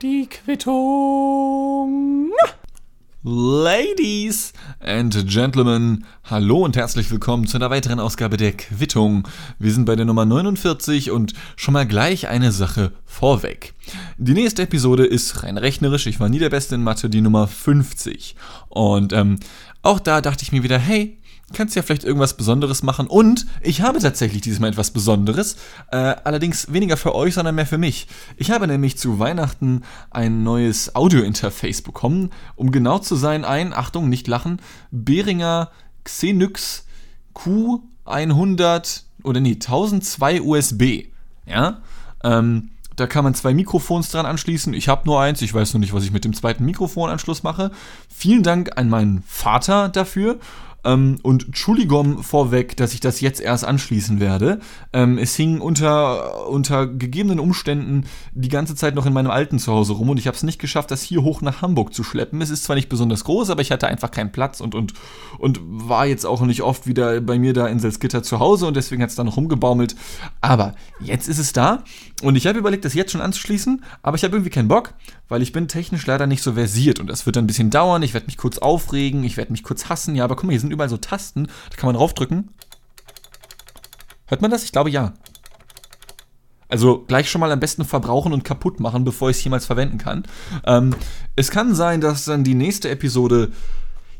Die Quittung. Ladies and Gentlemen, hallo und herzlich willkommen zu einer weiteren Ausgabe der Quittung. Wir sind bei der Nummer 49 und schon mal gleich eine Sache vorweg. Die nächste Episode ist rein rechnerisch, ich war nie der Beste in Mathe, die Nummer 50. Und ähm, auch da dachte ich mir wieder, hey, kannst ja vielleicht irgendwas Besonderes machen. Und ich habe tatsächlich dieses Mal etwas Besonderes. Äh, allerdings weniger für euch, sondern mehr für mich. Ich habe nämlich zu Weihnachten ein neues Audio-Interface bekommen. Um genau zu sein, ein, Achtung, nicht lachen, Behringer Xenyx Q100 oder nee, 1002 USB. Ja, ähm, da kann man zwei Mikrofons dran anschließen. Ich habe nur eins. Ich weiß noch nicht, was ich mit dem zweiten Mikrofonanschluss mache. Vielen Dank an meinen Vater dafür. Ähm, und Entschuldigung vorweg, dass ich das jetzt erst anschließen werde. Ähm, es hing unter, unter gegebenen Umständen die ganze Zeit noch in meinem alten Zuhause rum und ich habe es nicht geschafft, das hier hoch nach Hamburg zu schleppen. Es ist zwar nicht besonders groß, aber ich hatte einfach keinen Platz und, und, und war jetzt auch nicht oft wieder bei mir da in Salzgitter zu Hause und deswegen hat es da noch rumgebaumelt. Aber jetzt ist es da und ich habe überlegt, das jetzt schon anzuschließen, aber ich habe irgendwie keinen Bock, weil ich bin technisch leider nicht so versiert und das wird dann ein bisschen dauern. Ich werde mich kurz aufregen, ich werde mich kurz hassen. Ja, aber guck mal, hier sind überall so Tasten, da kann man draufdrücken. Hört man das? Ich glaube ja. Also gleich schon mal am besten verbrauchen und kaputt machen, bevor ich es jemals verwenden kann. Ähm, es kann sein, dass dann die nächste Episode,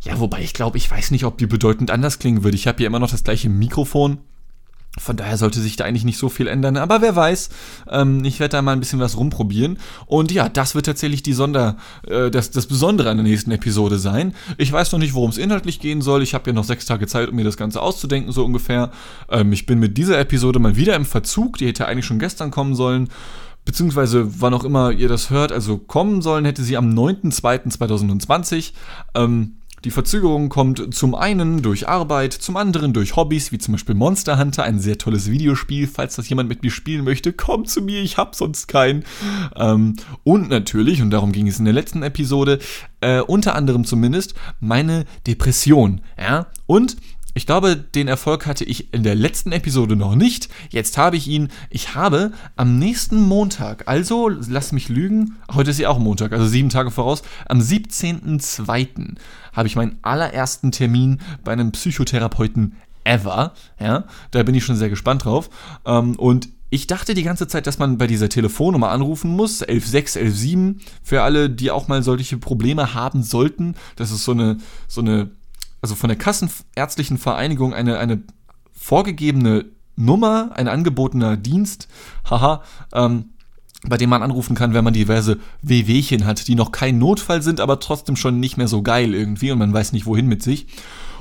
ja, wobei ich glaube, ich weiß nicht, ob die bedeutend anders klingen würde. Ich habe hier immer noch das gleiche Mikrofon. Von daher sollte sich da eigentlich nicht so viel ändern. Aber wer weiß, ähm, ich werde da mal ein bisschen was rumprobieren. Und ja, das wird tatsächlich die Sonder, äh, das, das Besondere an der nächsten Episode sein. Ich weiß noch nicht, worum es inhaltlich gehen soll. Ich habe ja noch sechs Tage Zeit, um mir das Ganze auszudenken, so ungefähr. Ähm, ich bin mit dieser Episode mal wieder im Verzug. Die hätte eigentlich schon gestern kommen sollen. Beziehungsweise wann auch immer ihr das hört, also kommen sollen, hätte sie am 9.2.2020. Ähm, die Verzögerung kommt zum einen durch Arbeit, zum anderen durch Hobbys, wie zum Beispiel Monster Hunter, ein sehr tolles Videospiel. Falls das jemand mit mir spielen möchte, komm zu mir, ich hab sonst keinen. Ähm, und natürlich, und darum ging es in der letzten Episode, äh, unter anderem zumindest, meine Depression. Ja? Und ich glaube, den Erfolg hatte ich in der letzten Episode noch nicht. Jetzt habe ich ihn. Ich habe am nächsten Montag, also lass mich lügen, heute ist ja auch Montag, also sieben Tage voraus, am 17.02. habe ich meinen allerersten Termin bei einem Psychotherapeuten ever. Ja, da bin ich schon sehr gespannt drauf. Ähm, und ich dachte die ganze Zeit, dass man bei dieser Telefonnummer anrufen muss, 116, 117, für alle, die auch mal solche Probleme haben sollten. Das ist so eine, so eine also von der Kassenärztlichen Vereinigung eine, eine vorgegebene Nummer, ein angebotener Dienst, haha, ähm, bei dem man anrufen kann, wenn man diverse Wehwehchen hat, die noch kein Notfall sind, aber trotzdem schon nicht mehr so geil irgendwie und man weiß nicht wohin mit sich.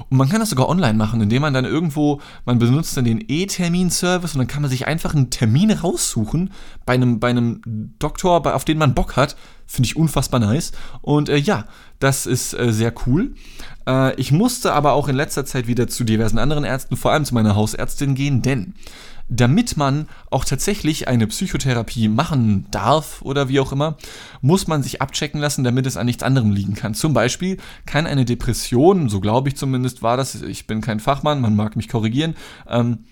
Und man kann das sogar online machen, indem man dann irgendwo, man benutzt dann den E-Termin-Service und dann kann man sich einfach einen Termin raussuchen bei einem, bei einem Doktor, bei, auf den man Bock hat. Finde ich unfassbar nice. Und äh, ja, das ist äh, sehr cool. Äh, ich musste aber auch in letzter Zeit wieder zu diversen anderen Ärzten, vor allem zu meiner Hausärztin gehen, denn damit man auch tatsächlich eine Psychotherapie machen darf oder wie auch immer, muss man sich abchecken lassen, damit es an nichts anderem liegen kann. Zum Beispiel kann eine Depression, so glaube ich zumindest war das, ich bin kein Fachmann, man mag mich korrigieren, ähm,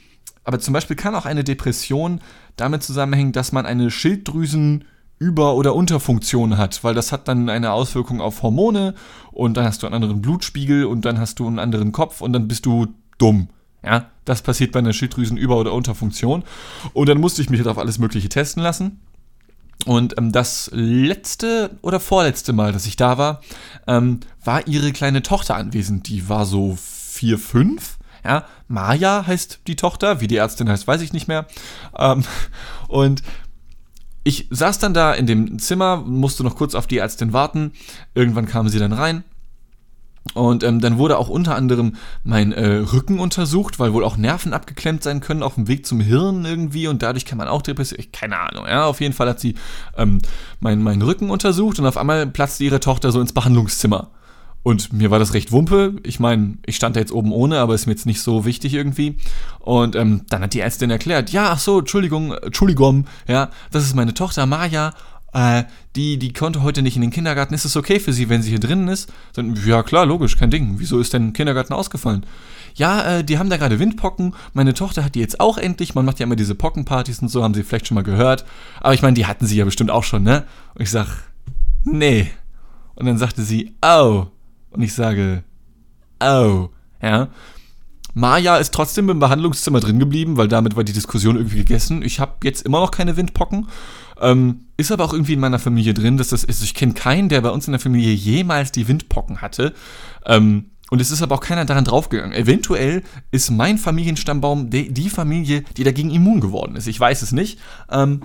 aber zum Beispiel kann auch eine Depression damit zusammenhängen, dass man eine Schilddrüsen über- oder Unterfunktion hat, weil das hat dann eine Auswirkung auf Hormone und dann hast du einen anderen Blutspiegel und dann hast du einen anderen Kopf und dann bist du dumm. Ja, das passiert bei einer Schilddrüsenüber- oder Unterfunktion. Und dann musste ich mich halt auf alles Mögliche testen lassen. Und ähm, das letzte oder vorletzte Mal, dass ich da war, ähm, war ihre kleine Tochter anwesend. Die war so vier, fünf. Ja, Maya heißt die Tochter, wie die Ärztin heißt, weiß ich nicht mehr. Ähm, und ich saß dann da in dem Zimmer, musste noch kurz auf die Ärztin warten. Irgendwann kam sie dann rein und ähm, dann wurde auch unter anderem mein äh, Rücken untersucht, weil wohl auch Nerven abgeklemmt sein können auf dem Weg zum Hirn irgendwie und dadurch kann man auch Depression. Keine Ahnung, ja. Auf jeden Fall hat sie ähm, meinen mein Rücken untersucht und auf einmal platzte ihre Tochter so ins Behandlungszimmer. Und mir war das recht wumpe. Ich meine, ich stand da jetzt oben ohne, aber ist mir jetzt nicht so wichtig irgendwie. Und ähm, dann hat die Ärztin erklärt, ja, ach so, Entschuldigung, Entschuldigung, ja, das ist meine Tochter Maja äh, die, die konnte heute nicht in den Kindergarten. Ist es okay für sie, wenn sie hier drinnen ist? Dann, ja, klar, logisch, kein Ding. Wieso ist denn Kindergarten ausgefallen? Ja, äh, die haben da gerade Windpocken. Meine Tochter hat die jetzt auch endlich. Man macht ja immer diese Pockenpartys und so, haben sie vielleicht schon mal gehört. Aber ich meine, die hatten sie ja bestimmt auch schon, ne? Und ich sag, nee. Und dann sagte sie, oh. Und ich sage, oh. Ja. Maja ist trotzdem im Behandlungszimmer drin geblieben, weil damit war die Diskussion irgendwie gegessen. Ich habe jetzt immer noch keine Windpocken. Ähm, ist aber auch irgendwie in meiner Familie drin, dass das ist. Ich kenne keinen, der bei uns in der Familie jemals die Windpocken hatte. Ähm, und es ist aber auch keiner daran draufgegangen. Eventuell ist mein Familienstammbaum die, die Familie, die dagegen immun geworden ist. Ich weiß es nicht. Ähm,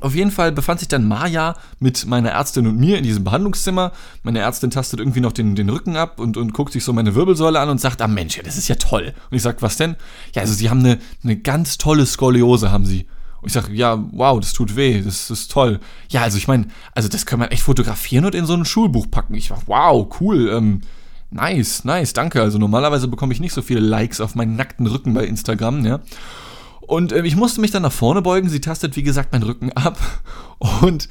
auf jeden Fall befand sich dann Maja mit meiner Ärztin und mir in diesem Behandlungszimmer. Meine Ärztin tastet irgendwie noch den, den Rücken ab und, und guckt sich so meine Wirbelsäule an und sagt, ah Mensch, ja, das ist ja toll. Und ich sage, was denn? Ja, also sie haben eine, eine ganz tolle Skoliose, haben sie. Und ich sage, ja, wow, das tut weh, das ist toll. Ja, also ich meine, also das kann man echt fotografieren und in so ein Schulbuch packen. Ich war, wow, cool, ähm, nice, nice, danke. Also normalerweise bekomme ich nicht so viele Likes auf meinen nackten Rücken bei Instagram, ja. Und äh, ich musste mich dann nach vorne beugen. Sie tastet, wie gesagt, meinen Rücken ab. Und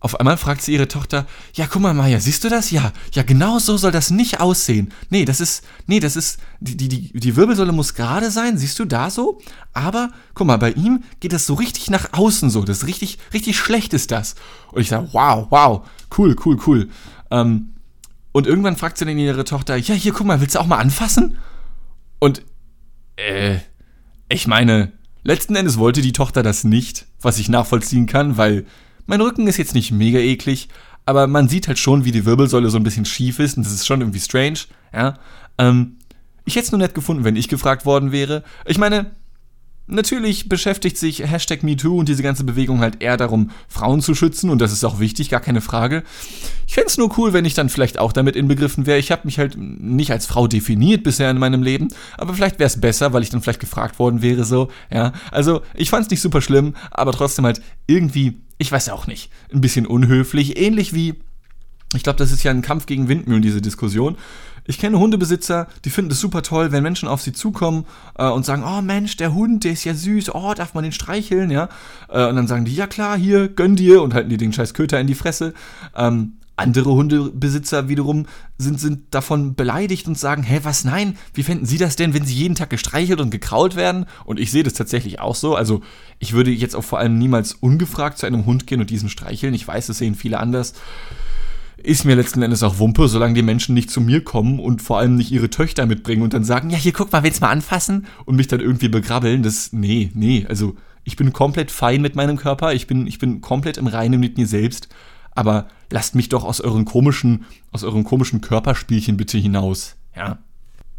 auf einmal fragt sie ihre Tochter, ja, guck mal, Maya, siehst du das? Ja, ja, genau so soll das nicht aussehen. Nee, das ist, nee, das ist, die, die, die Wirbelsäule muss gerade sein, siehst du da so? Aber, guck mal, bei ihm geht das so richtig nach außen so. Das ist richtig, richtig schlecht ist das. Und ich sage, wow, wow, cool, cool, cool. Ähm, und irgendwann fragt sie dann ihre Tochter, ja, hier, guck mal, willst du auch mal anfassen? Und, äh, ich meine, Letzten Endes wollte die Tochter das nicht, was ich nachvollziehen kann, weil mein Rücken ist jetzt nicht mega eklig, aber man sieht halt schon, wie die Wirbelsäule so ein bisschen schief ist und das ist schon irgendwie strange, ja. Ähm, ich hätte es nur nett gefunden, wenn ich gefragt worden wäre. Ich meine, Natürlich beschäftigt sich Hashtag MeToo und diese ganze Bewegung halt eher darum, Frauen zu schützen und das ist auch wichtig, gar keine Frage. Ich fände es nur cool, wenn ich dann vielleicht auch damit inbegriffen wäre. Ich habe mich halt nicht als Frau definiert bisher in meinem Leben, aber vielleicht wäre es besser, weil ich dann vielleicht gefragt worden wäre, so, ja. Also, ich fand es nicht super schlimm, aber trotzdem halt irgendwie, ich weiß auch nicht, ein bisschen unhöflich, ähnlich wie ich glaube, das ist ja ein Kampf gegen Windmühlen, diese Diskussion. Ich kenne Hundebesitzer, die finden es super toll, wenn Menschen auf sie zukommen äh, und sagen, oh Mensch, der Hund, der ist ja süß, oh, darf man den streicheln, ja? Äh, und dann sagen die, ja klar, hier, gönn dir und halten dir den scheiß Köter in die Fresse. Ähm, andere Hundebesitzer wiederum sind, sind davon beleidigt und sagen, hä, was nein, wie fänden Sie das denn, wenn Sie jeden Tag gestreichelt und gekrault werden? Und ich sehe das tatsächlich auch so. Also ich würde jetzt auch vor allem niemals ungefragt zu einem Hund gehen und diesen streicheln. Ich weiß, das sehen viele anders ist mir letzten Endes auch Wumpe, solange die Menschen nicht zu mir kommen und vor allem nicht ihre Töchter mitbringen und dann sagen, ja, hier guck mal, willst du mal anfassen und mich dann irgendwie begrabbeln, das, nee, nee, also ich bin komplett fein mit meinem Körper, ich bin, ich bin komplett im Reinen mit mir selbst, aber lasst mich doch aus euren komischen, aus euren komischen Körperspielchen bitte hinaus, ja.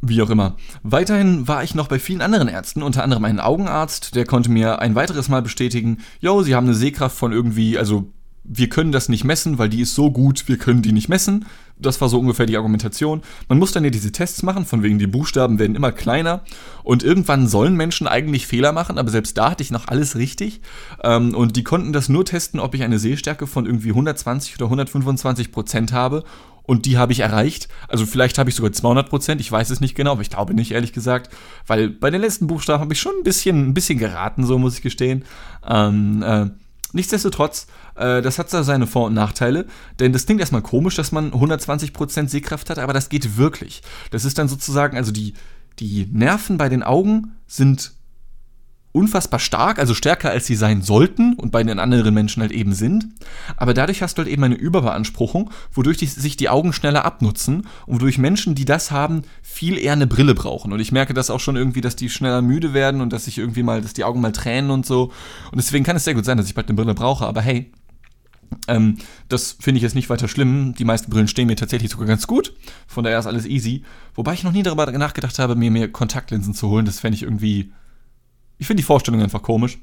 Wie auch immer. Weiterhin war ich noch bei vielen anderen Ärzten, unter anderem einen Augenarzt, der konnte mir ein weiteres Mal bestätigen, yo, sie haben eine Sehkraft von irgendwie, also wir können das nicht messen, weil die ist so gut, wir können die nicht messen. Das war so ungefähr die Argumentation. Man muss dann ja diese Tests machen, von wegen die Buchstaben werden immer kleiner und irgendwann sollen Menschen eigentlich Fehler machen, aber selbst da hatte ich noch alles richtig. Ähm, und die konnten das nur testen, ob ich eine Sehstärke von irgendwie 120 oder 125 Prozent habe und die habe ich erreicht. Also vielleicht habe ich sogar 200 Prozent, ich weiß es nicht genau, aber ich glaube nicht, ehrlich gesagt, weil bei den letzten Buchstaben habe ich schon ein bisschen, ein bisschen geraten, so muss ich gestehen. Ähm, äh, Nichtsdestotrotz, äh, das hat seine Vor- und Nachteile, denn das klingt erstmal komisch, dass man 120% Sehkraft hat, aber das geht wirklich. Das ist dann sozusagen, also die, die Nerven bei den Augen sind unfassbar stark, also stärker als sie sein sollten und bei den anderen Menschen halt eben sind. Aber dadurch hast du halt eben eine Überbeanspruchung, wodurch die, sich die Augen schneller abnutzen und wodurch Menschen, die das haben, viel eher eine Brille brauchen. Und ich merke das auch schon irgendwie, dass die schneller müde werden und dass sich irgendwie mal, dass die Augen mal tränen und so. Und deswegen kann es sehr gut sein, dass ich bald eine Brille brauche. Aber hey, ähm, das finde ich jetzt nicht weiter schlimm. Die meisten Brillen stehen mir tatsächlich sogar ganz gut. Von daher ist alles easy. Wobei ich noch nie darüber nachgedacht habe, mir mehr Kontaktlinsen zu holen. Das fände ich irgendwie ich finde die Vorstellung einfach komisch.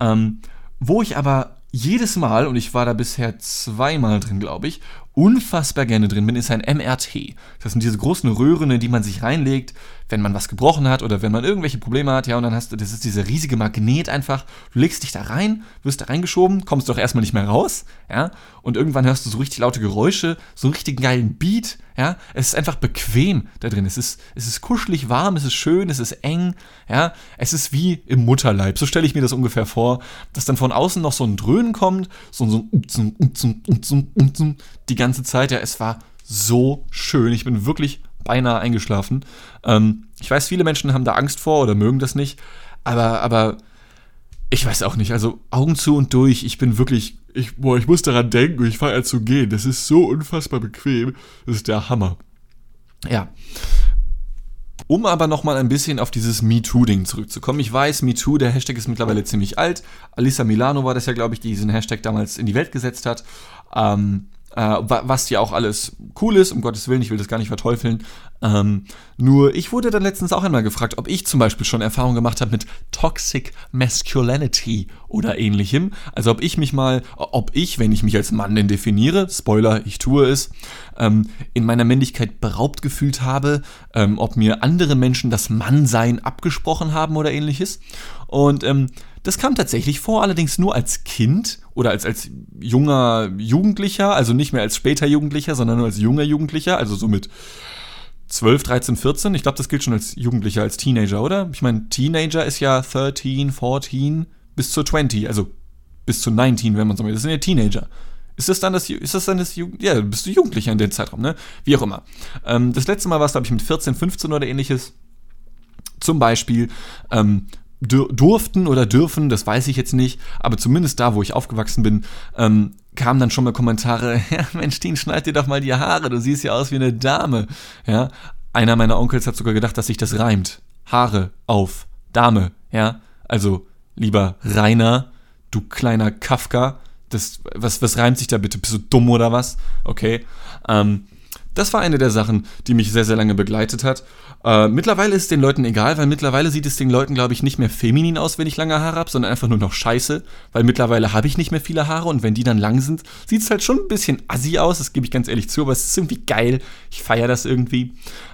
Ähm, wo ich aber jedes Mal, und ich war da bisher zweimal drin, glaube ich, unfassbar gerne drin bin, ist ein MRT. Das sind diese großen Röhren, in die man sich reinlegt, wenn man was gebrochen hat oder wenn man irgendwelche Probleme hat, ja, und dann hast du, das ist dieser riesige Magnet einfach, du legst dich da rein, wirst da reingeschoben, kommst doch erstmal nicht mehr raus, ja, und irgendwann hörst du so richtig laute Geräusche, so einen richtig geilen Beat, ja, es ist einfach bequem da drin, es ist, es ist kuschelig warm, es ist schön, es ist eng, ja, es ist wie im Mutterleib, so stelle ich mir das ungefähr vor, dass dann von außen noch so ein Dröhnen kommt, so, so ein die ganze Zeit, ja, es war so schön, ich bin wirklich beinahe eingeschlafen. Ähm, ich weiß, viele Menschen haben da Angst vor oder mögen das nicht, aber, aber ich weiß auch nicht. Also Augen zu und durch. Ich bin wirklich, ich, boah, ich muss daran denken, ich fange an zu gehen. Das ist so unfassbar bequem. Das ist der Hammer. Ja. Um aber nochmal ein bisschen auf dieses MeToo-Ding zurückzukommen. Ich weiß, MeToo, der Hashtag ist mittlerweile ziemlich alt. Alisa Milano war das ja, glaube ich, die diesen Hashtag damals in die Welt gesetzt hat. Ähm, äh, was ja auch alles cool ist, um Gottes Willen, ich will das gar nicht verteufeln. Ähm, nur ich wurde dann letztens auch einmal gefragt, ob ich zum Beispiel schon Erfahrung gemacht habe mit Toxic Masculinity oder ähnlichem. Also ob ich mich mal, ob ich, wenn ich mich als Mann denn definiere, Spoiler, ich tue es, ähm, in meiner Männlichkeit beraubt gefühlt habe, ähm, ob mir andere Menschen das Mannsein abgesprochen haben oder ähnliches. Und ähm, das kam tatsächlich vor, allerdings nur als Kind oder als, als junger Jugendlicher, also nicht mehr als später Jugendlicher, sondern nur als junger Jugendlicher, also so mit 12, 13, 14. Ich glaube, das gilt schon als Jugendlicher, als Teenager, oder? Ich meine, Teenager ist ja 13, 14 bis zu 20, also bis zu 19, wenn man so will. Das sind ja Teenager. Ist das dann das, ist das dann das Jugend, ja, bist du Jugendlicher in dem Zeitraum, ne? Wie auch immer. Ähm, das letzte Mal war es, glaube ich, mit 14, 15 oder ähnliches. Zum Beispiel ähm, durften oder dürfen, das weiß ich jetzt nicht, aber zumindest da, wo ich aufgewachsen bin, ähm, kamen dann schon mal Kommentare, ja, Mensch, Dean, schneid dir doch mal die Haare, du siehst ja aus wie eine Dame. Ja, einer meiner Onkels hat sogar gedacht, dass sich das reimt. Haare auf Dame, ja. Also, lieber Rainer, du kleiner Kafka, das, was, was reimt sich da bitte? Bist du dumm oder was? Okay. Ähm, das war eine der Sachen, die mich sehr, sehr lange begleitet hat. Äh, mittlerweile ist es den Leuten egal, weil mittlerweile sieht es den Leuten, glaube ich, nicht mehr feminin aus, wenn ich lange Haare habe, sondern einfach nur noch scheiße, weil mittlerweile habe ich nicht mehr viele Haare und wenn die dann lang sind, sieht es halt schon ein bisschen assi aus, das gebe ich ganz ehrlich zu, aber es ist irgendwie geil. Ich feiere das irgendwie.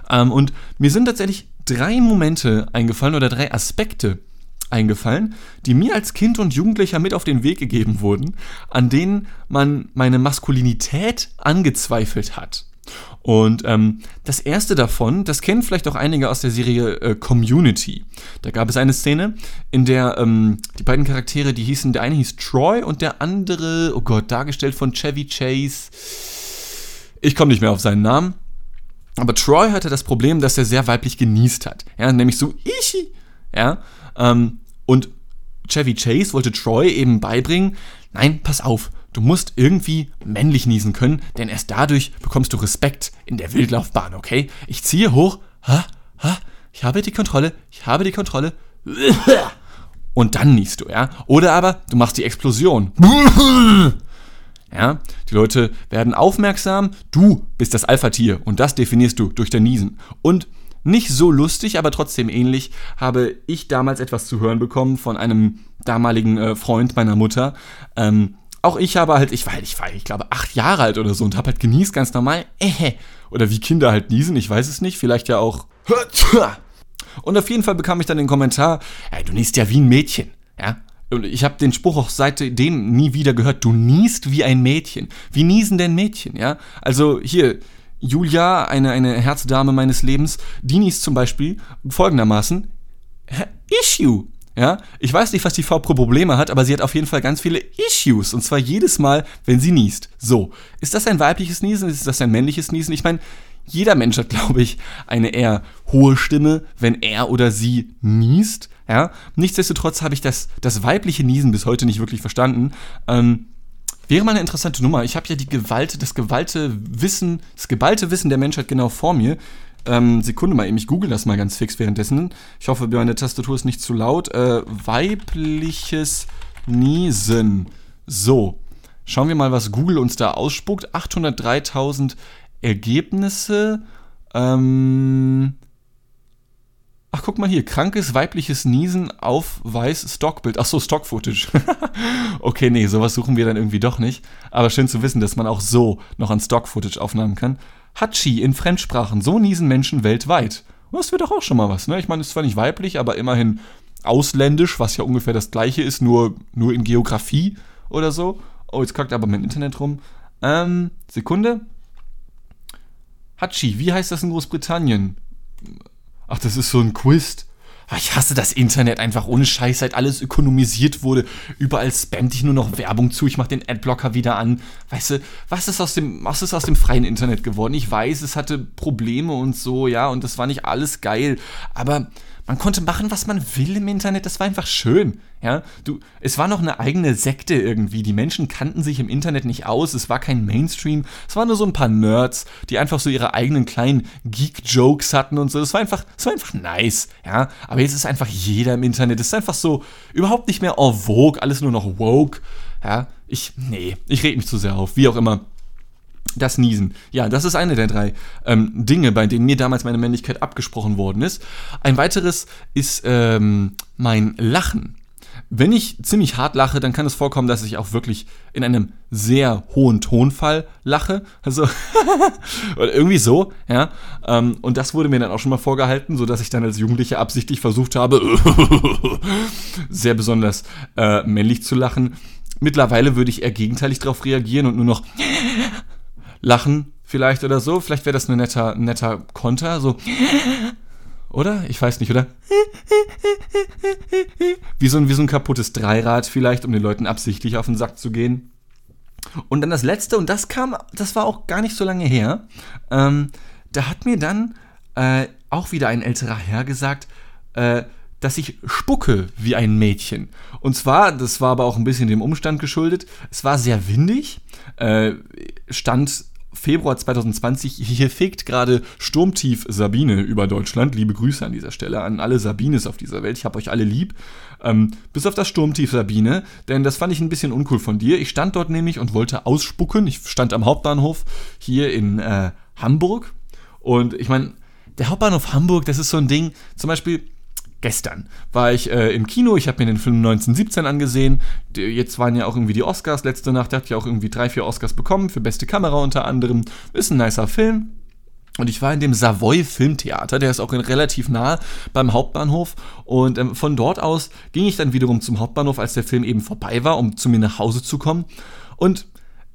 Ähm, und mir sind tatsächlich drei Momente eingefallen oder drei Aspekte eingefallen, die mir als Kind und Jugendlicher mit auf den Weg gegeben wurden, an denen man meine Maskulinität angezweifelt hat. Und ähm, das erste davon, das kennen vielleicht auch einige aus der Serie äh, Community. Da gab es eine Szene, in der ähm, die beiden Charaktere, die hießen, der eine hieß Troy und der andere, oh Gott, dargestellt von Chevy Chase. Ich komme nicht mehr auf seinen Namen. Aber Troy hatte das Problem, dass er sehr weiblich genießt hat. Ja, nämlich so, ichi. Ja, ähm, und Chevy Chase wollte Troy eben beibringen, nein, pass auf, Du musst irgendwie männlich niesen können, denn erst dadurch bekommst du Respekt in der Wildlaufbahn, okay? Ich ziehe hoch, ha, ha, ich habe die Kontrolle, ich habe die Kontrolle, und dann niest du, ja? Oder aber du machst die Explosion. Ja, die Leute werden aufmerksam, du bist das Alpha-Tier und das definierst du durch dein Niesen. Und nicht so lustig, aber trotzdem ähnlich, habe ich damals etwas zu hören bekommen von einem damaligen äh, Freund meiner Mutter. Ähm, auch ich habe halt, ich war, halt, ich war, ich glaube, acht Jahre alt oder so und habe halt genießt ganz normal. Äh, oder wie Kinder halt niesen, ich weiß es nicht, vielleicht ja auch. Und auf jeden Fall bekam ich dann den Kommentar, ey, du niest ja wie ein Mädchen, ja. Und ich habe den Spruch auch seitdem nie wieder gehört, du niest wie ein Mädchen. Wie niesen denn Mädchen, ja? Also hier, Julia, eine, eine Herzdame meines Lebens, die niest zum Beispiel folgendermaßen, Issue. Ja, ich weiß nicht, was die Frau pro Probleme hat, aber sie hat auf jeden Fall ganz viele Issues. Und zwar jedes Mal, wenn sie niest. So. Ist das ein weibliches Niesen? Ist das ein männliches Niesen? Ich meine, jeder Mensch hat, glaube ich, eine eher hohe Stimme, wenn er oder sie niest. Ja, nichtsdestotrotz habe ich das, das weibliche Niesen bis heute nicht wirklich verstanden. Ähm, wäre mal eine interessante Nummer. Ich habe ja die Gewalt, das gewalte Wissen, das geballte Wissen der Menschheit genau vor mir. Ähm, Sekunde mal eben, ich google das mal ganz fix währenddessen. Ich hoffe, meine Tastatur ist nicht zu laut. Äh, weibliches Niesen. So, schauen wir mal, was Google uns da ausspuckt. 803.000 Ergebnisse. Ähm, Ach, guck mal hier, krankes weibliches Niesen auf weiß Stockbild. Ach so, Stock-Footage. okay, nee, sowas suchen wir dann irgendwie doch nicht. Aber schön zu wissen, dass man auch so noch an Stock-Footage aufnahmen kann. Hachi in Fremdsprachen, so niesen Menschen weltweit. Das wird doch auch schon mal was, ne? Ich meine, ist zwar nicht weiblich, aber immerhin ausländisch, was ja ungefähr das gleiche ist, nur, nur in Geografie oder so. Oh, jetzt kackt aber mein Internet rum. Ähm, Sekunde. Hachi, wie heißt das in Großbritannien? Ach, das ist so ein Quiz. Ah, ich hasse das Internet einfach ohne Scheiß, seit alles ökonomisiert wurde. Überall spammt ich nur noch Werbung zu. Ich mache den Adblocker wieder an. Weißt du, was ist aus dem, was ist aus dem freien Internet geworden? Ich weiß, es hatte Probleme und so, ja, und das war nicht alles geil. Aber man konnte machen, was man will im Internet. Das war einfach schön. Ja, du, es war noch eine eigene Sekte irgendwie. Die Menschen kannten sich im Internet nicht aus. Es war kein Mainstream. Es waren nur so ein paar Nerds, die einfach so ihre eigenen kleinen Geek-Jokes hatten und so. Das war einfach, das war einfach nice. Ja, aber jetzt ist einfach jeder im Internet. Es ist einfach so überhaupt nicht mehr en vogue. Alles nur noch woke. Ja, ich, nee, ich rede mich zu sehr auf. Wie auch immer. Das Niesen. Ja, das ist eine der drei ähm, Dinge, bei denen mir damals meine Männlichkeit abgesprochen worden ist. Ein weiteres ist ähm, mein Lachen. Wenn ich ziemlich hart lache, dann kann es vorkommen, dass ich auch wirklich in einem sehr hohen Tonfall lache. Also oder irgendwie so, ja. Ähm, und das wurde mir dann auch schon mal vorgehalten, sodass ich dann als Jugendlicher absichtlich versucht habe, sehr besonders äh, männlich zu lachen. Mittlerweile würde ich eher gegenteilig darauf reagieren und nur noch lachen vielleicht oder so. Vielleicht wäre das ein netter, netter Konter, so. Oder? Ich weiß nicht, oder? Wie so, ein, wie so ein kaputtes Dreirad vielleicht, um den Leuten absichtlich auf den Sack zu gehen. Und dann das letzte, und das kam, das war auch gar nicht so lange her. Ähm, da hat mir dann äh, auch wieder ein älterer Herr gesagt, äh, dass ich spucke wie ein Mädchen. Und zwar, das war aber auch ein bisschen dem Umstand geschuldet, es war sehr windig, äh, stand Februar 2020. Hier fegt gerade Sturmtief Sabine über Deutschland. Liebe Grüße an dieser Stelle an alle Sabines auf dieser Welt. Ich habe euch alle lieb. Ähm, bis auf das Sturmtief Sabine, denn das fand ich ein bisschen uncool von dir. Ich stand dort nämlich und wollte ausspucken. Ich stand am Hauptbahnhof hier in äh, Hamburg. Und ich meine, der Hauptbahnhof Hamburg, das ist so ein Ding. Zum Beispiel, gestern war ich äh, im Kino, ich habe mir den Film 1917 angesehen. Jetzt waren ja auch irgendwie die Oscars letzte Nacht, der hat ja auch irgendwie drei, vier Oscars bekommen, für beste Kamera unter anderem. Ist ein nicer Film. Und ich war in dem Savoy Filmtheater, der ist auch relativ nah beim Hauptbahnhof. Und ähm, von dort aus ging ich dann wiederum zum Hauptbahnhof, als der Film eben vorbei war, um zu mir nach Hause zu kommen. Und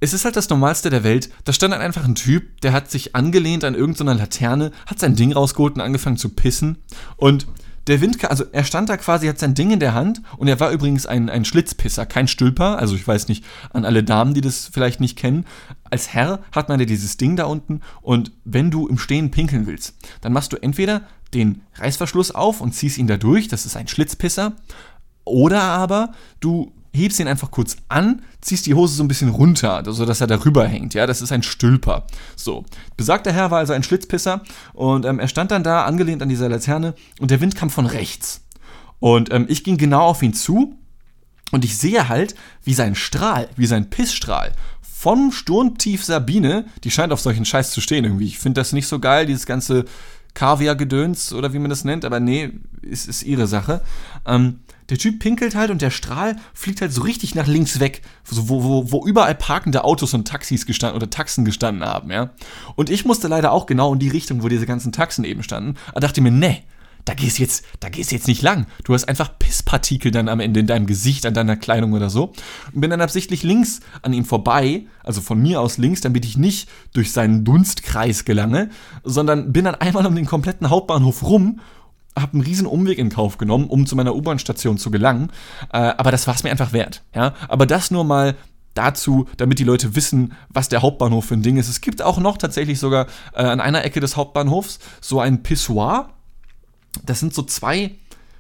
es ist halt das Normalste der Welt. Da stand dann einfach ein Typ, der hat sich angelehnt an irgendeiner Laterne, hat sein Ding rausgeholt und angefangen zu pissen. Und der Wind, also er stand da quasi, hat sein Ding in der Hand und er war übrigens ein, ein Schlitzpisser, kein Stülper. Also ich weiß nicht, an alle Damen, die das vielleicht nicht kennen. Als Herr hat man ja dieses Ding da unten und wenn du im Stehen pinkeln willst, dann machst du entweder den Reißverschluss auf und ziehst ihn da durch, das ist ein Schlitzpisser, oder aber du hebst ihn einfach kurz an, ziehst die Hose so ein bisschen runter, sodass er darüber hängt. Ja, das ist ein Stülper. So. Besagter Herr war also ein Schlitzpisser und ähm, er stand dann da angelehnt an dieser Laterne und der Wind kam von rechts. Und ähm, ich ging genau auf ihn zu und ich sehe halt, wie sein Strahl, wie sein Pissstrahl vom Sturmtief Sabine, die scheint auf solchen Scheiß zu stehen irgendwie. Ich finde das nicht so geil, dieses ganze Kaviar-Gedöns oder wie man das nennt, aber nee, ist, ist ihre Sache. Ähm, der Typ pinkelt halt und der Strahl fliegt halt so richtig nach links weg, so, wo, wo, wo überall parkende Autos und Taxis gestanden oder Taxen gestanden haben, ja. Und ich musste leider auch genau in die Richtung, wo diese ganzen Taxen eben standen, aber dachte mir, ne, da gehst jetzt, da gehst jetzt nicht lang. Du hast einfach Pisspartikel dann am Ende in deinem Gesicht, an deiner Kleidung oder so. Und bin dann absichtlich links an ihm vorbei, also von mir aus links, damit ich nicht durch seinen Dunstkreis gelange, sondern bin dann einmal um den kompletten Hauptbahnhof rum habe einen riesen Umweg in Kauf genommen, um zu meiner U-Bahn-Station zu gelangen. Äh, aber das war es mir einfach wert. Ja? Aber das nur mal dazu, damit die Leute wissen, was der Hauptbahnhof für ein Ding ist. Es gibt auch noch tatsächlich sogar äh, an einer Ecke des Hauptbahnhofs so ein Pissoir. Das sind so zwei,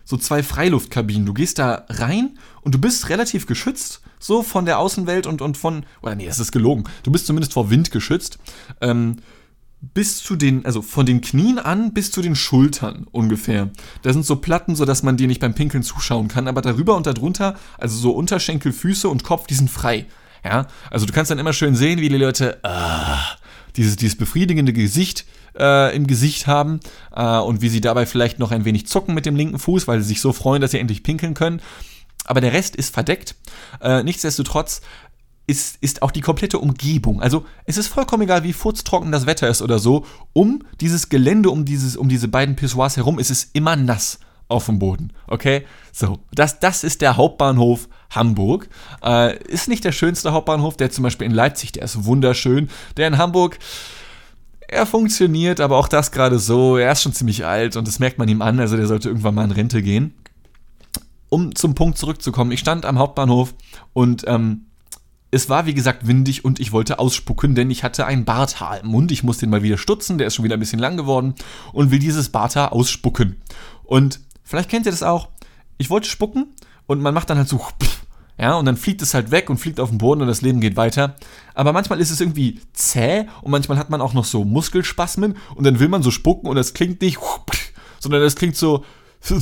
so zwei Freiluftkabinen. Du gehst da rein und du bist relativ geschützt, so von der Außenwelt und, und von, oder nee, das ist gelogen. Du bist zumindest vor Wind geschützt. Ähm, bis zu den, also von den Knien an bis zu den Schultern ungefähr. Da sind so Platten, sodass man dir nicht beim Pinkeln zuschauen kann, aber darüber und darunter, also so Unterschenkel, Füße und Kopf, die sind frei. Ja, also du kannst dann immer schön sehen, wie die Leute, ah, dieses, dieses befriedigende Gesicht äh, im Gesicht haben äh, und wie sie dabei vielleicht noch ein wenig zucken mit dem linken Fuß, weil sie sich so freuen, dass sie endlich pinkeln können. Aber der Rest ist verdeckt. Äh, nichtsdestotrotz ist, ist auch die komplette Umgebung. Also es ist vollkommen egal, wie furztrocken das Wetter ist oder so. Um dieses Gelände, um, dieses, um diese beiden Pissoirs herum, ist es immer nass auf dem Boden. Okay? So, das, das ist der Hauptbahnhof Hamburg. Äh, ist nicht der schönste Hauptbahnhof, der zum Beispiel in Leipzig, der ist wunderschön. Der in Hamburg, er funktioniert, aber auch das gerade so. Er ist schon ziemlich alt und das merkt man ihm an, also der sollte irgendwann mal in Rente gehen. Um zum Punkt zurückzukommen, ich stand am Hauptbahnhof und ähm, es war wie gesagt windig und ich wollte ausspucken, denn ich hatte ein Barthaar im Mund. Ich muss den mal wieder stutzen, der ist schon wieder ein bisschen lang geworden und will dieses Barthaar ausspucken. Und vielleicht kennt ihr das auch. Ich wollte spucken und man macht dann halt so, ja, und dann fliegt es halt weg und fliegt auf den Boden und das Leben geht weiter. Aber manchmal ist es irgendwie zäh und manchmal hat man auch noch so Muskelspasmen und dann will man so spucken und das klingt nicht, sondern das klingt so.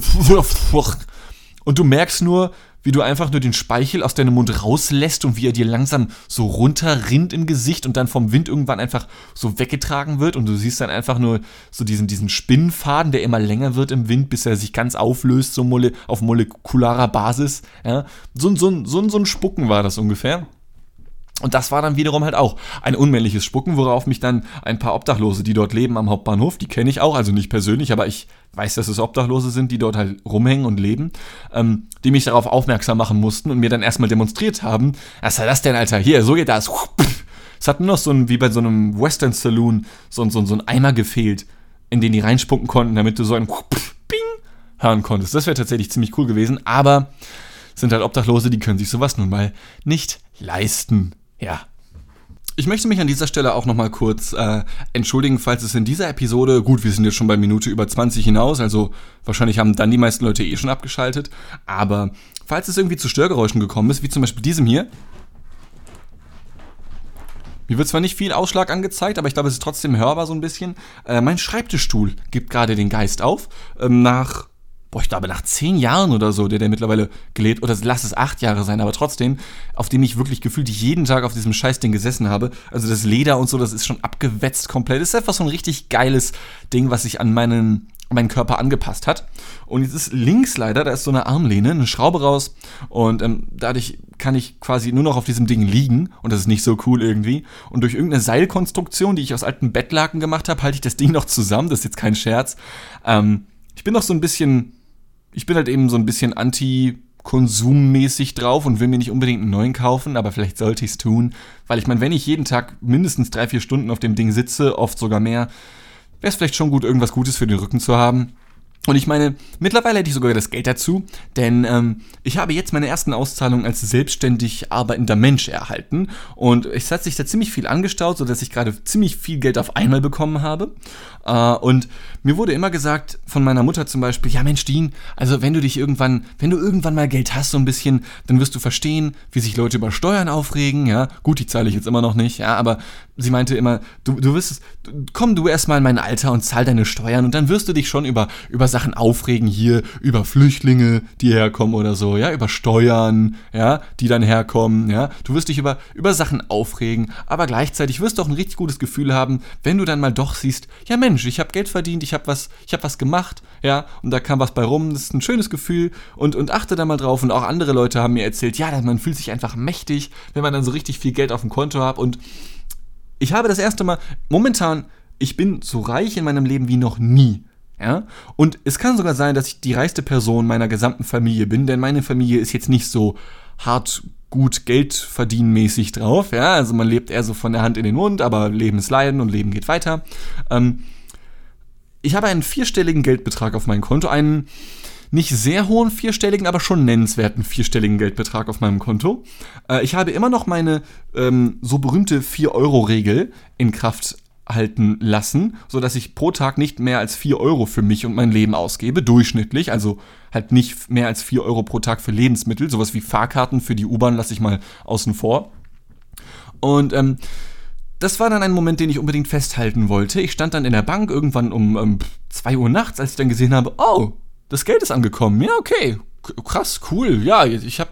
Und du merkst nur, wie du einfach nur den Speichel aus deinem Mund rauslässt und wie er dir langsam so runterrinnt im Gesicht und dann vom Wind irgendwann einfach so weggetragen wird und du siehst dann einfach nur so diesen, diesen Spinnenfaden, der immer länger wird im Wind, bis er sich ganz auflöst, so mole auf molekularer Basis. Ja? So, so, so, so ein Spucken war das ungefähr. Und das war dann wiederum halt auch ein unmännliches Spucken, worauf mich dann ein paar Obdachlose, die dort leben am Hauptbahnhof, die kenne ich auch, also nicht persönlich, aber ich weiß, dass es Obdachlose sind, die dort halt rumhängen und leben, ähm, die mich darauf aufmerksam machen mussten und mir dann erstmal demonstriert haben, was soll das denn, Alter? Hier, so geht das. Es hat nur noch so ein, wie bei so einem Western Saloon, so, so, so ein Eimer gefehlt, in den die reinspucken konnten, damit du so ein Bing hören konntest. Das wäre tatsächlich ziemlich cool gewesen, aber sind halt Obdachlose, die können sich sowas nun mal nicht leisten. Ja. Ich möchte mich an dieser Stelle auch nochmal kurz äh, entschuldigen, falls es in dieser Episode, gut, wir sind jetzt schon bei Minute über 20 hinaus, also wahrscheinlich haben dann die meisten Leute eh schon abgeschaltet, aber falls es irgendwie zu Störgeräuschen gekommen ist, wie zum Beispiel diesem hier, mir wird zwar nicht viel Ausschlag angezeigt, aber ich glaube, es ist trotzdem hörbar so ein bisschen. Äh, mein Schreibtischstuhl gibt gerade den Geist auf. Ähm, nach boah, ich glaube, nach zehn Jahren oder so, der der mittlerweile gelebt, oder lass es acht Jahre sein, aber trotzdem, auf dem ich wirklich gefühlt jeden Tag auf diesem Scheißding gesessen habe. Also das Leder und so, das ist schon abgewetzt komplett. Das ist einfach so ein richtig geiles Ding, was sich an meinen, meinen Körper angepasst hat. Und jetzt ist links leider, da ist so eine Armlehne, eine Schraube raus und ähm, dadurch kann ich quasi nur noch auf diesem Ding liegen und das ist nicht so cool irgendwie. Und durch irgendeine Seilkonstruktion, die ich aus alten Bettlaken gemacht habe, halte ich das Ding noch zusammen. Das ist jetzt kein Scherz. Ähm, ich bin noch so ein bisschen ich bin halt eben so ein bisschen anti-konsummäßig drauf und will mir nicht unbedingt einen neuen kaufen, aber vielleicht sollte ich es tun, weil ich meine, wenn ich jeden Tag mindestens drei, vier Stunden auf dem Ding sitze, oft sogar mehr, wäre es vielleicht schon gut, irgendwas Gutes für den Rücken zu haben. Und ich meine, mittlerweile hätte ich sogar das Geld dazu, denn ähm, ich habe jetzt meine ersten Auszahlungen als selbstständig arbeitender Mensch erhalten und es hat sich da ziemlich viel angestaut, sodass ich gerade ziemlich viel Geld auf einmal bekommen habe. Äh, und mir wurde immer gesagt von meiner Mutter zum Beispiel, ja Mensch, Dean, also wenn du dich irgendwann, wenn du irgendwann mal Geld hast so ein bisschen, dann wirst du verstehen, wie sich Leute über Steuern aufregen, ja. Gut, die zahle ich jetzt immer noch nicht, ja, aber sie meinte immer, du, du wirst, komm du erstmal in mein Alter und zahl deine Steuern und dann wirst du dich schon über, über Sachen aufregen hier, über Flüchtlinge, die herkommen oder so, ja, über Steuern, ja, die dann herkommen, ja. Du wirst dich über, über Sachen aufregen, aber gleichzeitig wirst du auch ein richtig gutes Gefühl haben, wenn du dann mal doch siehst, ja Mensch, ich habe Geld verdient, ich habe was, ich habe was gemacht, ja, und da kam was bei rum, das ist ein schönes Gefühl und, und achte da mal drauf und auch andere Leute haben mir erzählt, ja, man fühlt sich einfach mächtig, wenn man dann so richtig viel Geld auf dem Konto hat und ich habe das erste Mal, momentan, ich bin so reich in meinem Leben wie noch nie. Ja? Und es kann sogar sein, dass ich die reichste Person meiner gesamten Familie bin, denn meine Familie ist jetzt nicht so hart gut Geld verdienen mäßig drauf. Ja? Also man lebt eher so von der Hand in den Mund, aber Leben ist Leiden und Leben geht weiter. Ähm, ich habe einen vierstelligen Geldbetrag auf meinem Konto, einen nicht sehr hohen vierstelligen, aber schon nennenswerten vierstelligen Geldbetrag auf meinem Konto. Äh, ich habe immer noch meine ähm, so berühmte 4-Euro-Regel in Kraft halten lassen, sodass ich pro Tag nicht mehr als 4 Euro für mich und mein Leben ausgebe, durchschnittlich, also halt nicht mehr als 4 Euro pro Tag für Lebensmittel, sowas wie Fahrkarten für die U-Bahn lasse ich mal außen vor. Und ähm, das war dann ein Moment, den ich unbedingt festhalten wollte. Ich stand dann in der Bank irgendwann um ähm, 2 Uhr nachts, als ich dann gesehen habe, oh, das Geld ist angekommen. Ja, okay. Krass, cool. Ja, ich habe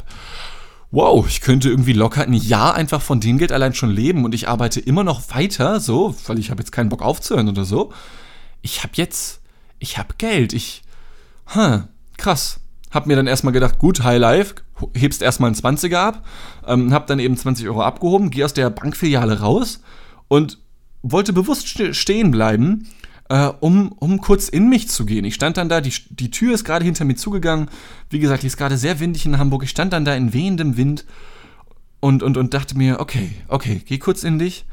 wow, ich könnte irgendwie locker ein Jahr einfach von dem Geld allein schon leben und ich arbeite immer noch weiter, so, weil ich habe jetzt keinen Bock aufzuhören oder so. Ich habe jetzt, ich habe Geld, ich, huh, krass. Hab mir dann erstmal gedacht, gut, High Life, hebst erstmal einen 20er ab, ähm, hab dann eben 20 Euro abgehoben, geh aus der Bankfiliale raus und wollte bewusst stehen bleiben, äh, um, um kurz in mich zu gehen. Ich stand dann da, die, die Tür ist gerade hinter mir zugegangen. Wie gesagt, die ist gerade sehr windig in Hamburg. Ich stand dann da in wehendem Wind und, und, und dachte mir, okay, okay, geh kurz in dich.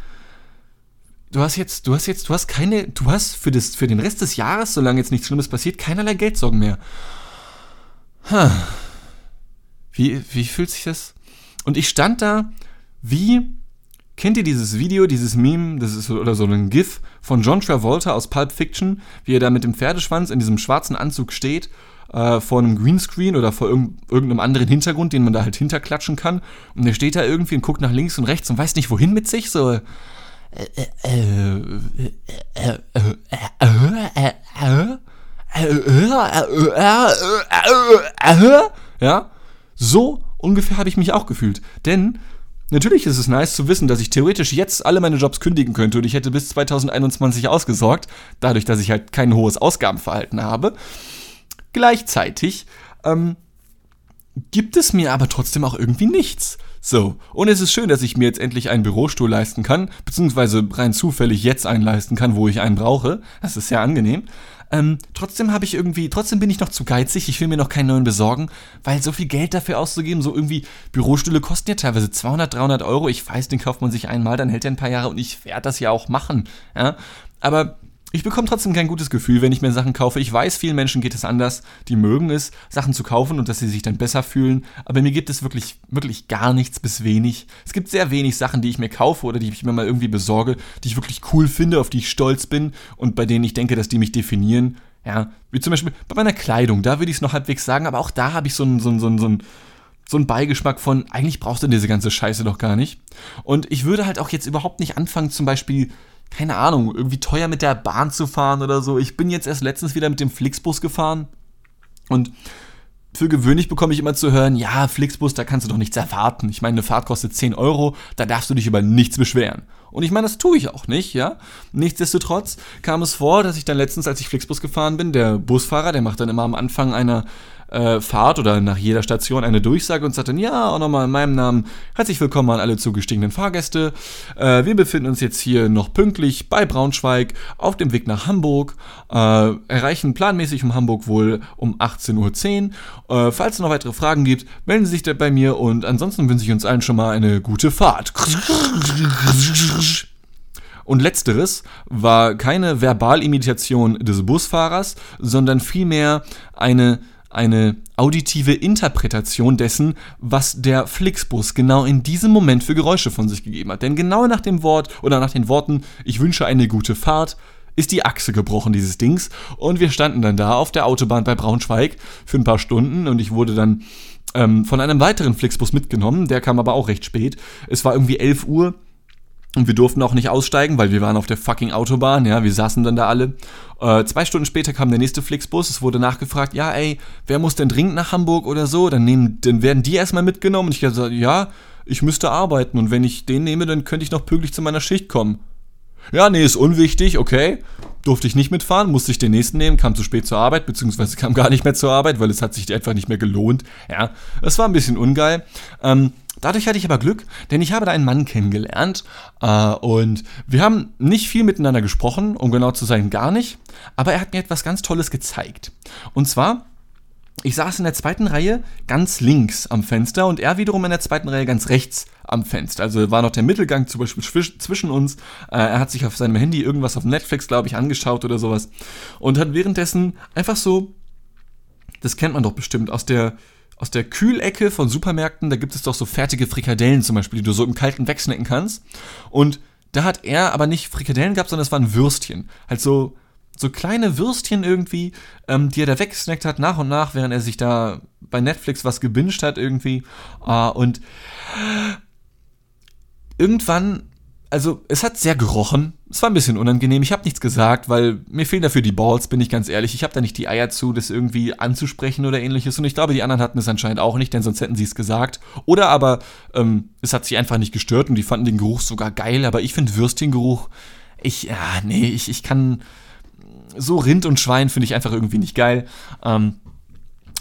Du hast jetzt, du hast jetzt, du hast keine, du hast für, das, für den Rest des Jahres, solange jetzt nichts Schlimmes passiert, keinerlei Geldsorgen mehr. Huh. Wie, wie fühlt sich das? Und ich stand da wie Kennt ihr dieses Video, dieses Meme, das ist oder so ein GIF von John Travolta aus Pulp Fiction, wie er da mit dem Pferdeschwanz in diesem schwarzen Anzug steht, äh, vor einem Greenscreen oder vor irg irgendeinem anderen Hintergrund, den man da halt hinterklatschen kann. Und er steht da irgendwie und guckt nach links und rechts und weiß nicht wohin mit sich, so. Ja, so ungefähr habe ich mich auch gefühlt. Denn Natürlich ist es nice zu wissen, dass ich theoretisch jetzt alle meine Jobs kündigen könnte und ich hätte bis 2021 ausgesorgt, dadurch, dass ich halt kein hohes Ausgabenverhalten habe. Gleichzeitig ähm, gibt es mir aber trotzdem auch irgendwie nichts. So, und es ist schön, dass ich mir jetzt endlich einen Bürostuhl leisten kann, beziehungsweise rein zufällig jetzt einen leisten kann, wo ich einen brauche. Das ist sehr angenehm. Ähm, trotzdem habe ich irgendwie, trotzdem bin ich noch zu geizig. Ich will mir noch keinen neuen besorgen, weil so viel Geld dafür auszugeben, so irgendwie Bürostühle kosten ja teilweise 200, 300 Euro. Ich weiß, den kauft man sich einmal, dann hält er ein paar Jahre und ich werde das ja auch machen. Ja, aber ich bekomme trotzdem kein gutes Gefühl, wenn ich mir Sachen kaufe. Ich weiß, vielen Menschen geht es anders. Die mögen es, Sachen zu kaufen und dass sie sich dann besser fühlen. Aber mir gibt es wirklich, wirklich gar nichts bis wenig. Es gibt sehr wenig Sachen, die ich mir kaufe oder die ich mir mal irgendwie besorge, die ich wirklich cool finde, auf die ich stolz bin und bei denen ich denke, dass die mich definieren. Ja, wie zum Beispiel bei meiner Kleidung, da würde ich es noch halbwegs sagen, aber auch da habe ich so einen, so einen, so einen, so einen Beigeschmack von, eigentlich brauchst du diese ganze Scheiße doch gar nicht. Und ich würde halt auch jetzt überhaupt nicht anfangen, zum Beispiel keine Ahnung, irgendwie teuer mit der Bahn zu fahren oder so. Ich bin jetzt erst letztens wieder mit dem Flixbus gefahren und für gewöhnlich bekomme ich immer zu hören, ja, Flixbus, da kannst du doch nichts erwarten. Ich meine, eine Fahrt kostet 10 Euro, da darfst du dich über nichts beschweren. Und ich meine, das tue ich auch nicht, ja. Nichtsdestotrotz kam es vor, dass ich dann letztens, als ich Flixbus gefahren bin, der Busfahrer, der macht dann immer am Anfang einer äh, Fahrt oder nach jeder Station eine Durchsage und sagt dann, ja, auch nochmal in meinem Namen, herzlich willkommen an alle zugestiegenen Fahrgäste. Äh, wir befinden uns jetzt hier noch pünktlich bei Braunschweig auf dem Weg nach Hamburg, äh, erreichen planmäßig um Hamburg wohl um 18.10 Uhr. Äh, falls es noch weitere Fragen gibt, melden Sie sich da bei mir und ansonsten wünsche ich uns allen schon mal eine gute Fahrt. Und letzteres war keine Verbalimitation des Busfahrers, sondern vielmehr eine eine auditive Interpretation dessen, was der Flixbus genau in diesem Moment für Geräusche von sich gegeben hat. Denn genau nach dem Wort oder nach den Worten Ich wünsche eine gute Fahrt ist die Achse gebrochen dieses Dings und wir standen dann da auf der Autobahn bei Braunschweig für ein paar Stunden und ich wurde dann ähm, von einem weiteren Flixbus mitgenommen, der kam aber auch recht spät. Es war irgendwie 11 Uhr und wir durften auch nicht aussteigen, weil wir waren auf der fucking Autobahn, ja, wir saßen dann da alle. Äh, zwei Stunden später kam der nächste Flixbus, es wurde nachgefragt, ja, ey, wer muss denn dringend nach Hamburg oder so? Dann, nehmen, dann werden die erstmal mitgenommen. Und ich gesagt, ja, ich müsste arbeiten und wenn ich den nehme, dann könnte ich noch pünktlich zu meiner Schicht kommen. Ja, nee, ist unwichtig, okay. Durfte ich nicht mitfahren, musste ich den nächsten nehmen, kam zu spät zur Arbeit, beziehungsweise kam gar nicht mehr zur Arbeit, weil es hat sich einfach nicht mehr gelohnt. Ja, das war ein bisschen ungeil. Ähm, Dadurch hatte ich aber Glück, denn ich habe da einen Mann kennengelernt äh, und wir haben nicht viel miteinander gesprochen, um genau zu sein, gar nicht, aber er hat mir etwas ganz Tolles gezeigt. Und zwar, ich saß in der zweiten Reihe ganz links am Fenster und er wiederum in der zweiten Reihe ganz rechts am Fenster. Also war noch der Mittelgang zum Beispiel zwischen uns. Äh, er hat sich auf seinem Handy irgendwas auf Netflix, glaube ich, angeschaut oder sowas und hat währenddessen einfach so, das kennt man doch bestimmt aus der aus der Kühlecke von Supermärkten, da gibt es doch so fertige Frikadellen zum Beispiel, die du so im Kalten wegsnacken kannst. Und da hat er aber nicht Frikadellen gehabt, sondern es waren Würstchen. Halt so, so kleine Würstchen irgendwie, ähm, die er da wegsnackt hat, nach und nach, während er sich da bei Netflix was gebinged hat irgendwie. Äh, und irgendwann also es hat sehr gerochen. Es war ein bisschen unangenehm. Ich habe nichts gesagt, weil mir fehlen dafür die Balls, bin ich ganz ehrlich. Ich habe da nicht die Eier zu, das irgendwie anzusprechen oder ähnliches. Und ich glaube, die anderen hatten es anscheinend auch nicht, denn sonst hätten sie es gesagt. Oder aber ähm, es hat sie einfach nicht gestört und die fanden den Geruch sogar geil. Aber ich finde Würstchengeruch, ich, ja, nee, ich, ich kann so Rind und Schwein finde ich einfach irgendwie nicht geil. Ähm,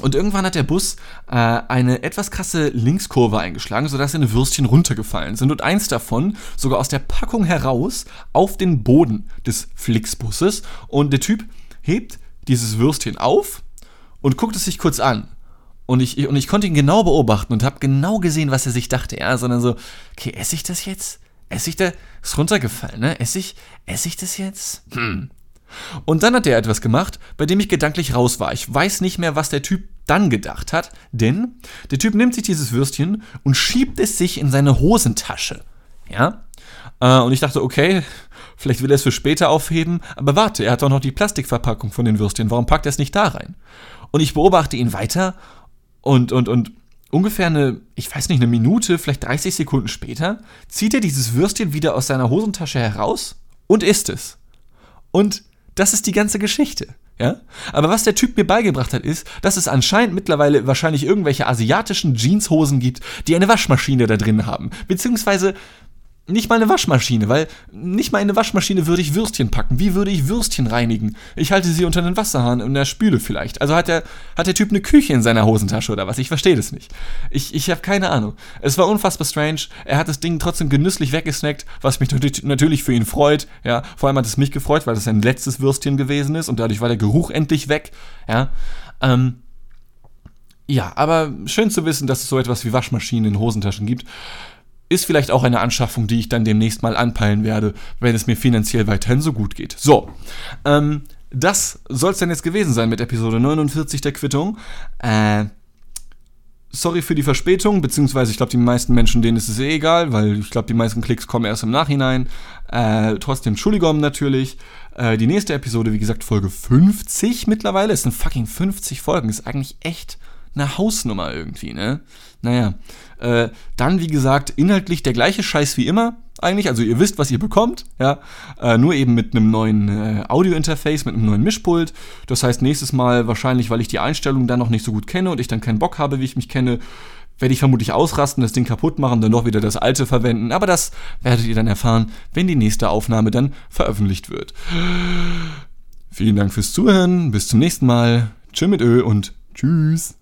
und irgendwann hat der Bus äh, eine etwas krasse Linkskurve eingeschlagen, sodass seine Würstchen runtergefallen sind und eins davon sogar aus der Packung heraus auf den Boden des Flixbusses. Und der Typ hebt dieses Würstchen auf und guckt es sich kurz an. Und ich, und ich konnte ihn genau beobachten und habe genau gesehen, was er sich dachte. Ja, sondern so, okay, esse ich das jetzt? Esse ich das? Ist runtergefallen, ne? Esse ich, esse ich das jetzt? Hm. Und dann hat er etwas gemacht, bei dem ich gedanklich raus war. Ich weiß nicht mehr, was der Typ dann gedacht hat, denn der Typ nimmt sich dieses Würstchen und schiebt es sich in seine Hosentasche. Ja? Äh, und ich dachte, okay, vielleicht will er es für später aufheben, aber warte, er hat doch noch die Plastikverpackung von den Würstchen, warum packt er es nicht da rein? Und ich beobachte ihn weiter und, und, und ungefähr eine, ich weiß nicht, eine Minute, vielleicht 30 Sekunden später, zieht er dieses Würstchen wieder aus seiner Hosentasche heraus und isst es. Und das ist die ganze Geschichte. Ja? Aber was der Typ mir beigebracht hat, ist, dass es anscheinend mittlerweile wahrscheinlich irgendwelche asiatischen Jeanshosen gibt, die eine Waschmaschine da drin haben. Beziehungsweise nicht mal eine Waschmaschine, weil nicht mal in eine Waschmaschine würde ich Würstchen packen. Wie würde ich Würstchen reinigen? Ich halte sie unter den Wasserhahn in der Spüle vielleicht. Also hat der, hat der Typ eine Küche in seiner Hosentasche oder was? Ich verstehe das nicht. Ich, ich habe keine Ahnung. Es war unfassbar strange. Er hat das Ding trotzdem genüsslich weggesnackt, was mich natürlich für ihn freut. Ja, vor allem hat es mich gefreut, weil das sein letztes Würstchen gewesen ist und dadurch war der Geruch endlich weg. Ja, ähm, ja, aber schön zu wissen, dass es so etwas wie Waschmaschinen in Hosentaschen gibt ist vielleicht auch eine Anschaffung, die ich dann demnächst mal anpeilen werde, wenn es mir finanziell weiterhin so gut geht. So, ähm, das soll es dann jetzt gewesen sein mit Episode 49 der Quittung. Äh, sorry für die Verspätung, beziehungsweise ich glaube, die meisten Menschen, denen ist es eh egal, weil ich glaube, die meisten Klicks kommen erst im Nachhinein. Äh, trotzdem Entschuldigung natürlich. Äh, die nächste Episode, wie gesagt, Folge 50 mittlerweile. Es sind fucking 50 Folgen. Ist eigentlich echt eine Hausnummer irgendwie, ne? Naja. Äh, dann, wie gesagt, inhaltlich der gleiche Scheiß wie immer eigentlich. Also ihr wisst, was ihr bekommt, ja. Äh, nur eben mit einem neuen äh, Audio-Interface, mit einem neuen Mischpult. Das heißt, nächstes Mal wahrscheinlich, weil ich die Einstellungen dann noch nicht so gut kenne und ich dann keinen Bock habe, wie ich mich kenne, werde ich vermutlich ausrasten, das Ding kaputt machen, dann doch wieder das alte verwenden. Aber das werdet ihr dann erfahren, wenn die nächste Aufnahme dann veröffentlicht wird. Vielen Dank fürs Zuhören. Bis zum nächsten Mal. Tschüss mit Ö und tschüss.